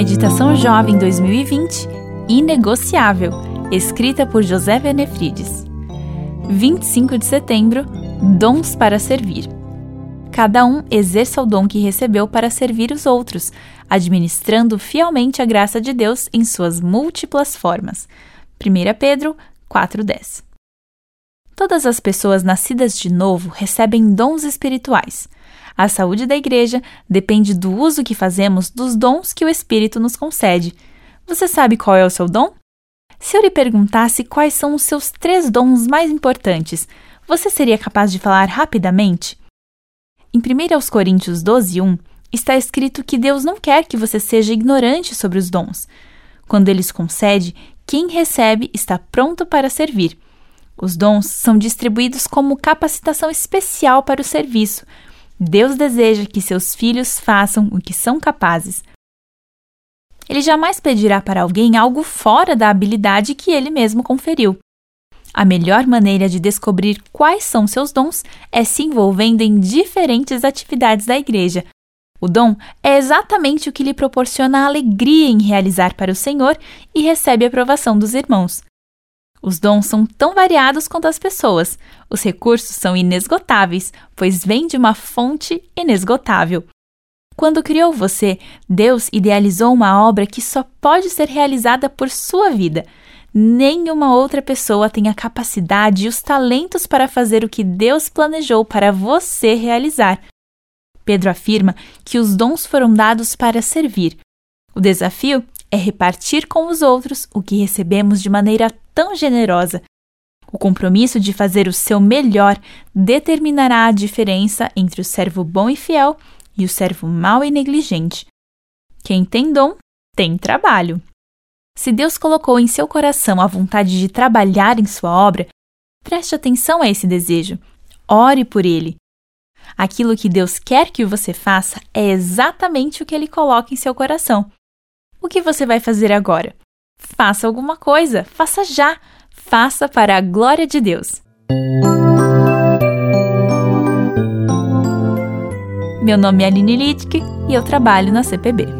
Meditação Jovem 2020 Inegociável, escrita por José Benefrides. 25 de setembro Dons para servir. Cada um exerça o dom que recebeu para servir os outros, administrando fielmente a graça de Deus em suas múltiplas formas. 1 Pedro 4,10 Todas as pessoas nascidas de novo recebem dons espirituais. A saúde da igreja depende do uso que fazemos dos dons que o Espírito nos concede. Você sabe qual é o seu dom? Se eu lhe perguntasse quais são os seus três dons mais importantes, você seria capaz de falar rapidamente? Em 1 Coríntios 12, 1, está escrito que Deus não quer que você seja ignorante sobre os dons. Quando Ele os concede, quem recebe está pronto para servir. Os dons são distribuídos como capacitação especial para o serviço. Deus deseja que seus filhos façam o que são capazes. Ele jamais pedirá para alguém algo fora da habilidade que ele mesmo conferiu. A melhor maneira de descobrir quais são seus dons é se envolvendo em diferentes atividades da igreja. O dom é exatamente o que lhe proporciona alegria em realizar para o Senhor e recebe aprovação dos irmãos. Os dons são tão variados quanto as pessoas. Os recursos são inesgotáveis, pois vêm de uma fonte inesgotável. Quando criou você, Deus idealizou uma obra que só pode ser realizada por sua vida. Nenhuma outra pessoa tem a capacidade e os talentos para fazer o que Deus planejou para você realizar. Pedro afirma que os dons foram dados para servir. O desafio é repartir com os outros o que recebemos de maneira tão generosa. O compromisso de fazer o seu melhor determinará a diferença entre o servo bom e fiel e o servo mau e negligente. Quem tem dom, tem trabalho. Se Deus colocou em seu coração a vontade de trabalhar em sua obra, preste atenção a esse desejo. Ore por ele. Aquilo que Deus quer que você faça é exatamente o que ele coloca em seu coração. O que você vai fazer agora? Faça alguma coisa, faça já, faça para a glória de Deus. Meu nome é Aline Littke e eu trabalho na CPB.